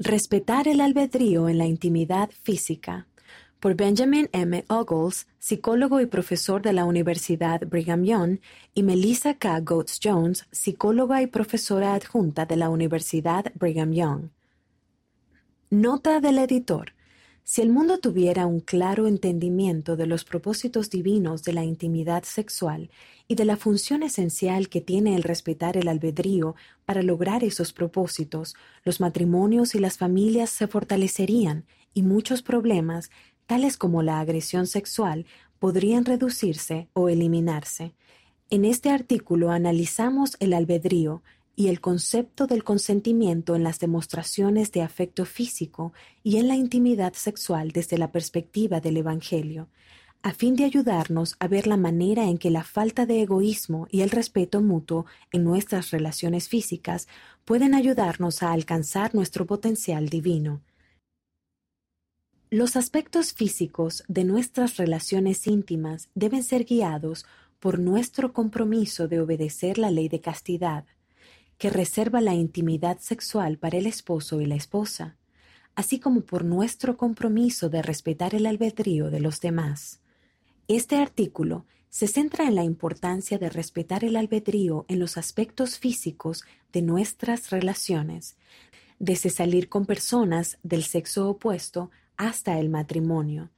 Respetar el albedrío en la intimidad física. Por Benjamin M. Ogles, psicólogo y profesor de la Universidad Brigham Young, y Melissa K. Goetz Jones, psicóloga y profesora adjunta de la Universidad Brigham Young. Nota del editor. Si el mundo tuviera un claro entendimiento de los propósitos divinos de la intimidad sexual y de la función esencial que tiene el respetar el albedrío para lograr esos propósitos, los matrimonios y las familias se fortalecerían y muchos problemas, tales como la agresión sexual, podrían reducirse o eliminarse. En este artículo analizamos el albedrío, y el concepto del consentimiento en las demostraciones de afecto físico y en la intimidad sexual desde la perspectiva del Evangelio, a fin de ayudarnos a ver la manera en que la falta de egoísmo y el respeto mutuo en nuestras relaciones físicas pueden ayudarnos a alcanzar nuestro potencial divino. Los aspectos físicos de nuestras relaciones íntimas deben ser guiados por nuestro compromiso de obedecer la ley de castidad, que reserva la intimidad sexual para el esposo y la esposa, así como por nuestro compromiso de respetar el albedrío de los demás. Este artículo se centra en la importancia de respetar el albedrío en los aspectos físicos de nuestras relaciones, desde salir con personas del sexo opuesto hasta el matrimonio,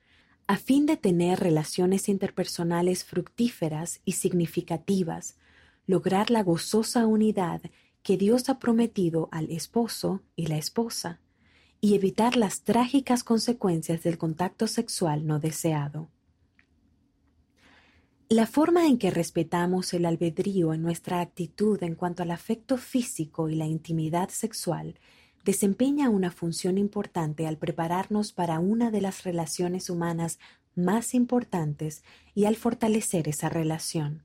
a fin de tener relaciones interpersonales fructíferas y significativas, lograr la gozosa unidad que Dios ha prometido al esposo y la esposa, y evitar las trágicas consecuencias del contacto sexual no deseado. La forma en que respetamos el albedrío en nuestra actitud en cuanto al afecto físico y la intimidad sexual desempeña una función importante al prepararnos para una de las relaciones humanas más importantes y al fortalecer esa relación.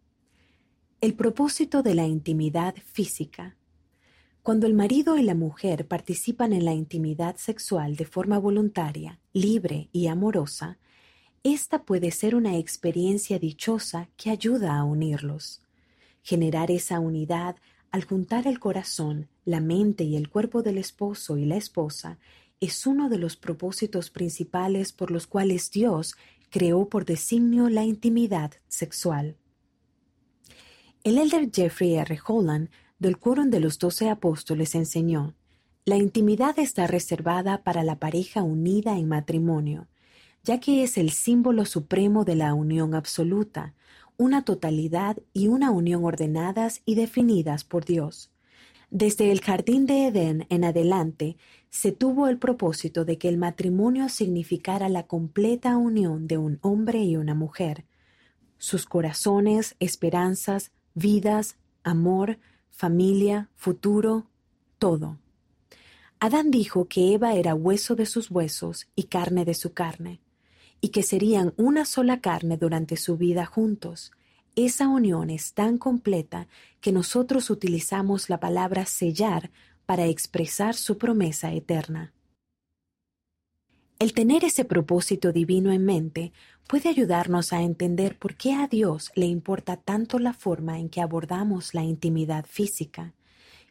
El propósito de la intimidad física cuando el marido y la mujer participan en la intimidad sexual de forma voluntaria, libre y amorosa, esta puede ser una experiencia dichosa que ayuda a unirlos. Generar esa unidad al juntar el corazón, la mente y el cuerpo del esposo y la esposa es uno de los propósitos principales por los cuales Dios creó por designio la intimidad sexual. El elder Jeffrey R. Holland del quórum de los doce apóstoles enseñó, la intimidad está reservada para la pareja unida en matrimonio, ya que es el símbolo supremo de la unión absoluta, una totalidad y una unión ordenadas y definidas por Dios. Desde el jardín de Edén en adelante, se tuvo el propósito de que el matrimonio significara la completa unión de un hombre y una mujer. Sus corazones, esperanzas, vidas, amor, familia, futuro, todo. Adán dijo que Eva era hueso de sus huesos y carne de su carne, y que serían una sola carne durante su vida juntos. Esa unión es tan completa que nosotros utilizamos la palabra sellar para expresar su promesa eterna. El tener ese propósito divino en mente puede ayudarnos a entender por qué a Dios le importa tanto la forma en que abordamos la intimidad física,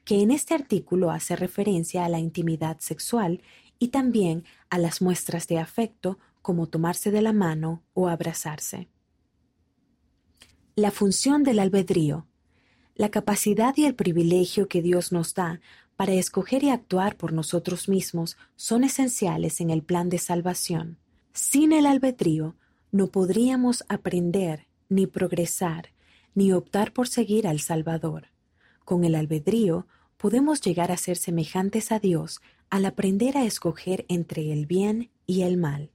que en este artículo hace referencia a la intimidad sexual y también a las muestras de afecto como tomarse de la mano o abrazarse. La función del albedrío. La capacidad y el privilegio que Dios nos da para escoger y actuar por nosotros mismos son esenciales en el plan de salvación. Sin el albedrío no podríamos aprender, ni progresar, ni optar por seguir al Salvador. Con el albedrío podemos llegar a ser semejantes a Dios al aprender a escoger entre el bien y el mal.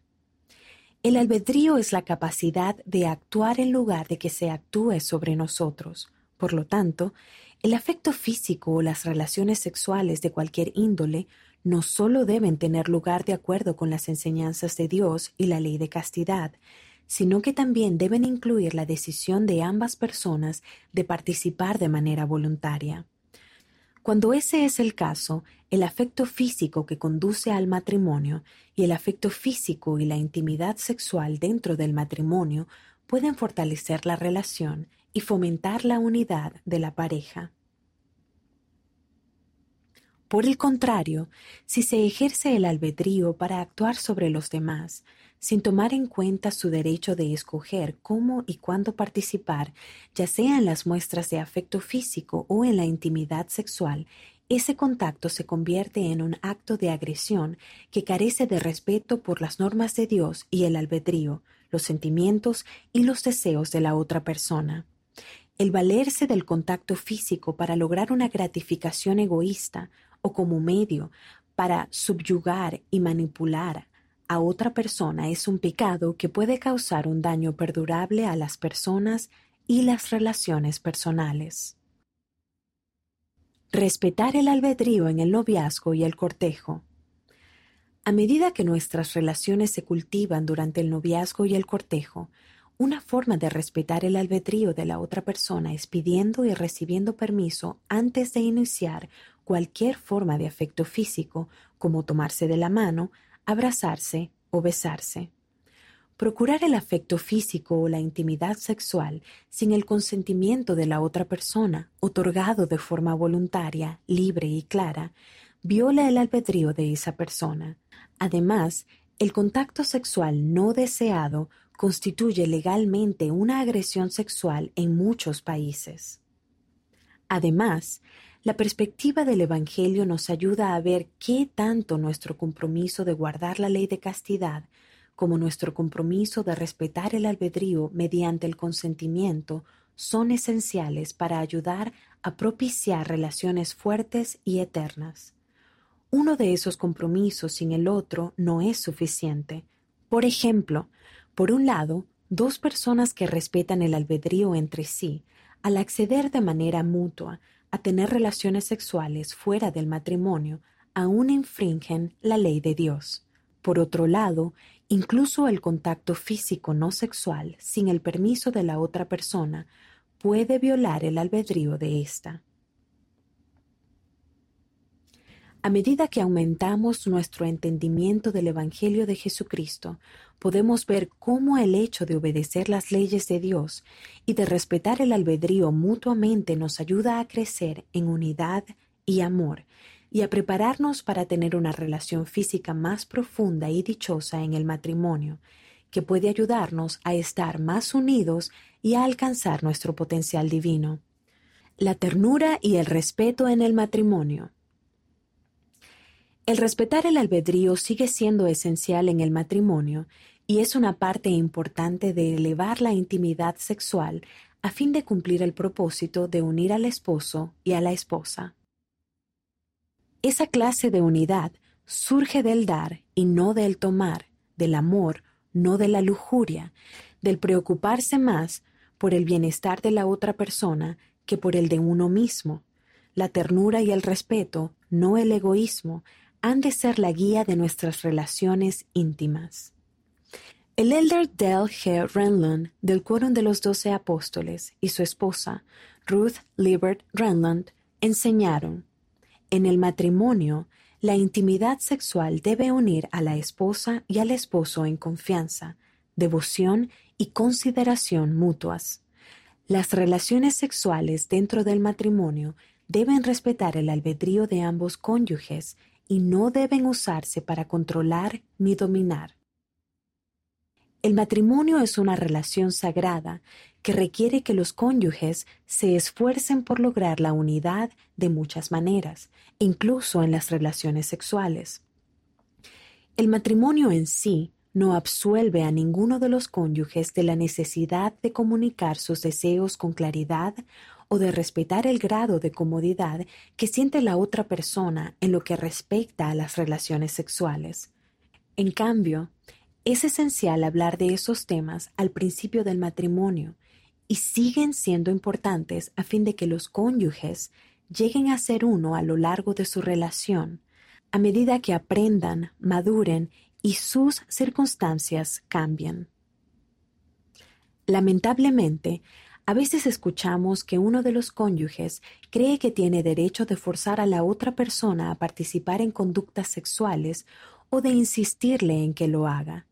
El albedrío es la capacidad de actuar en lugar de que se actúe sobre nosotros. Por lo tanto, el afecto físico o las relaciones sexuales de cualquier índole no solo deben tener lugar de acuerdo con las enseñanzas de Dios y la ley de castidad, sino que también deben incluir la decisión de ambas personas de participar de manera voluntaria. Cuando ese es el caso, el afecto físico que conduce al matrimonio y el afecto físico y la intimidad sexual dentro del matrimonio pueden fortalecer la relación y fomentar la unidad de la pareja. Por el contrario, si se ejerce el albedrío para actuar sobre los demás, sin tomar en cuenta su derecho de escoger cómo y cuándo participar, ya sea en las muestras de afecto físico o en la intimidad sexual, ese contacto se convierte en un acto de agresión que carece de respeto por las normas de Dios y el albedrío, los sentimientos y los deseos de la otra persona. El valerse del contacto físico para lograr una gratificación egoísta o como medio para subyugar y manipular a otra persona es un pecado que puede causar un daño perdurable a las personas y las relaciones personales. Respetar el albedrío en el noviazgo y el cortejo. A medida que nuestras relaciones se cultivan durante el noviazgo y el cortejo, una forma de respetar el albedrío de la otra persona es pidiendo y recibiendo permiso antes de iniciar cualquier forma de afecto físico, como tomarse de la mano, abrazarse o besarse. Procurar el afecto físico o la intimidad sexual sin el consentimiento de la otra persona, otorgado de forma voluntaria, libre y clara, viola el albedrío de esa persona. Además, el contacto sexual no deseado constituye legalmente una agresión sexual en muchos países. Además, la perspectiva del Evangelio nos ayuda a ver qué tanto nuestro compromiso de guardar la ley de castidad como nuestro compromiso de respetar el albedrío mediante el consentimiento son esenciales para ayudar a propiciar relaciones fuertes y eternas. Uno de esos compromisos sin el otro no es suficiente. Por ejemplo, por un lado, dos personas que respetan el albedrío entre sí, al acceder de manera mutua a tener relaciones sexuales fuera del matrimonio aún infringen la ley de Dios. Por otro lado, incluso el contacto físico no sexual sin el permiso de la otra persona puede violar el albedrío de ésta. A medida que aumentamos nuestro entendimiento del Evangelio de Jesucristo, podemos ver cómo el hecho de obedecer las leyes de Dios y de respetar el albedrío mutuamente nos ayuda a crecer en unidad y amor y a prepararnos para tener una relación física más profunda y dichosa en el matrimonio, que puede ayudarnos a estar más unidos y a alcanzar nuestro potencial divino. La ternura y el respeto en el matrimonio. El respetar el albedrío sigue siendo esencial en el matrimonio y es una parte importante de elevar la intimidad sexual a fin de cumplir el propósito de unir al esposo y a la esposa. Esa clase de unidad surge del dar y no del tomar, del amor, no de la lujuria, del preocuparse más por el bienestar de la otra persona que por el de uno mismo. La ternura y el respeto, no el egoísmo, han de ser la guía de nuestras relaciones íntimas. El elder Dale G. Renlund del Quórum de los Doce Apóstoles y su esposa, Ruth Libert Renlund, enseñaron, en el matrimonio, la intimidad sexual debe unir a la esposa y al esposo en confianza, devoción y consideración mutuas. Las relaciones sexuales dentro del matrimonio deben respetar el albedrío de ambos cónyuges y no deben usarse para controlar ni dominar. El matrimonio es una relación sagrada que requiere que los cónyuges se esfuercen por lograr la unidad de muchas maneras, incluso en las relaciones sexuales. El matrimonio en sí no absuelve a ninguno de los cónyuges de la necesidad de comunicar sus deseos con claridad o de respetar el grado de comodidad que siente la otra persona en lo que respecta a las relaciones sexuales. En cambio, es esencial hablar de esos temas al principio del matrimonio y siguen siendo importantes a fin de que los cónyuges lleguen a ser uno a lo largo de su relación, a medida que aprendan, maduren y sus circunstancias cambien. Lamentablemente, a veces escuchamos que uno de los cónyuges cree que tiene derecho de forzar a la otra persona a participar en conductas sexuales o de insistirle en que lo haga.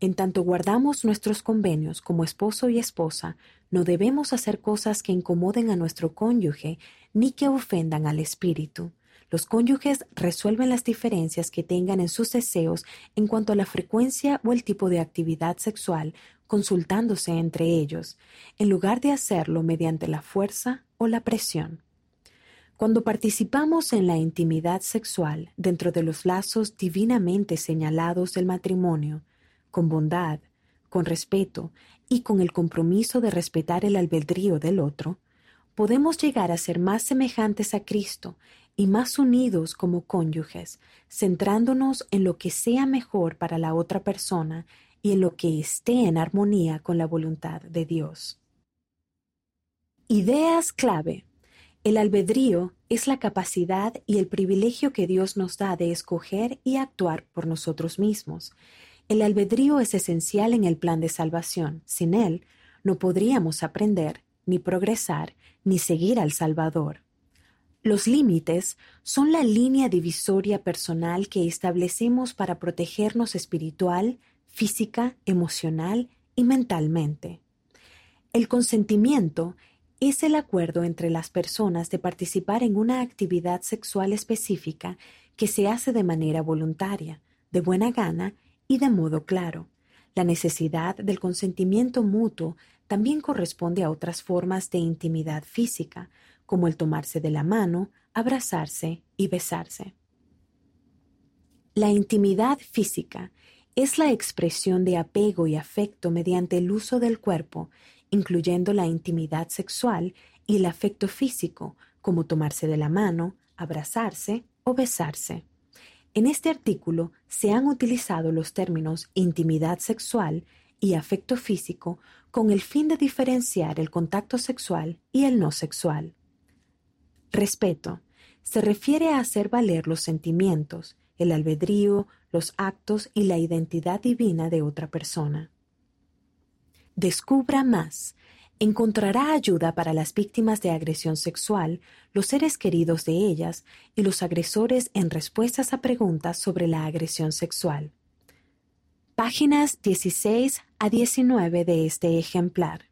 En tanto guardamos nuestros convenios como esposo y esposa, no debemos hacer cosas que incomoden a nuestro cónyuge ni que ofendan al espíritu. Los cónyuges resuelven las diferencias que tengan en sus deseos en cuanto a la frecuencia o el tipo de actividad sexual, consultándose entre ellos, en lugar de hacerlo mediante la fuerza o la presión. Cuando participamos en la intimidad sexual dentro de los lazos divinamente señalados del matrimonio, con bondad, con respeto y con el compromiso de respetar el albedrío del otro, podemos llegar a ser más semejantes a Cristo y más unidos como cónyuges, centrándonos en lo que sea mejor para la otra persona y en lo que esté en armonía con la voluntad de Dios. Ideas clave. El albedrío es la capacidad y el privilegio que Dios nos da de escoger y actuar por nosotros mismos. El albedrío es esencial en el plan de salvación. Sin él, no podríamos aprender, ni progresar, ni seguir al Salvador. Los límites son la línea divisoria personal que establecemos para protegernos espiritual, física, emocional y mentalmente. El consentimiento es el acuerdo entre las personas de participar en una actividad sexual específica que se hace de manera voluntaria, de buena gana y de modo claro. La necesidad del consentimiento mutuo también corresponde a otras formas de intimidad física, como el tomarse de la mano, abrazarse y besarse. La intimidad física es la expresión de apego y afecto mediante el uso del cuerpo, incluyendo la intimidad sexual y el afecto físico, como tomarse de la mano, abrazarse o besarse. En este artículo se han utilizado los términos intimidad sexual y afecto físico con el fin de diferenciar el contacto sexual y el no sexual. Respeto se refiere a hacer valer los sentimientos, el albedrío, los actos y la identidad divina de otra persona. Descubra más encontrará ayuda para las víctimas de agresión sexual, los seres queridos de ellas y los agresores en respuestas a preguntas sobre la agresión sexual. Páginas 16 a 19 de este ejemplar.